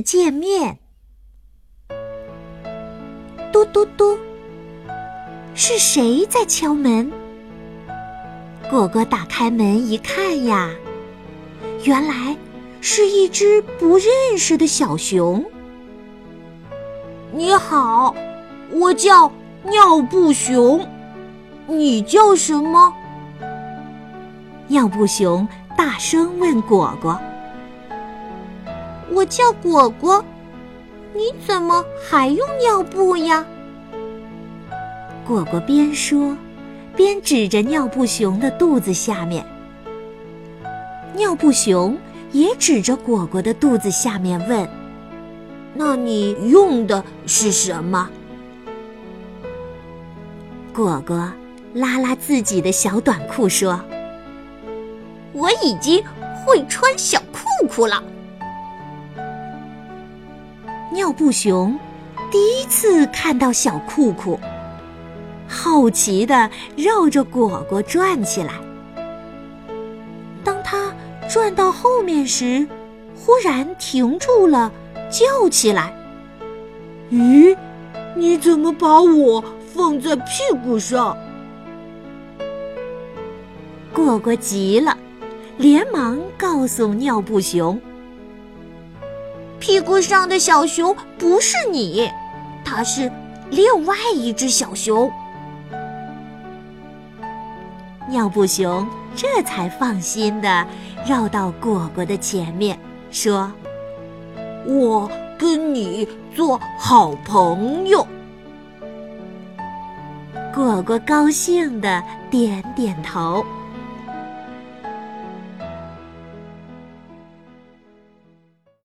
见面。嘟嘟嘟，是谁在敲门？果果打开门一看呀，原来是一只不认识的小熊。你好，我叫尿布熊，你叫什么？尿布熊大声问果果：“我叫果果，你怎么还用尿布呀？”果果边说。边指着尿布熊的肚子下面，尿布熊也指着果果的肚子下面问：“那你用的是什么？”果果拉拉自己的小短裤说：“我已经会穿小裤裤了。”尿布熊第一次看到小裤裤。好奇地绕着果果转起来。当他转到后面时，忽然停住了，叫起来：“咦，你怎么把我放在屁股上？”果果急了，连忙告诉尿布熊：“屁股上的小熊不是你，它是另外一只小熊。”尿布熊这才放心的绕到果果的前面，说：“我跟你做好朋友。”果果高兴的点点头。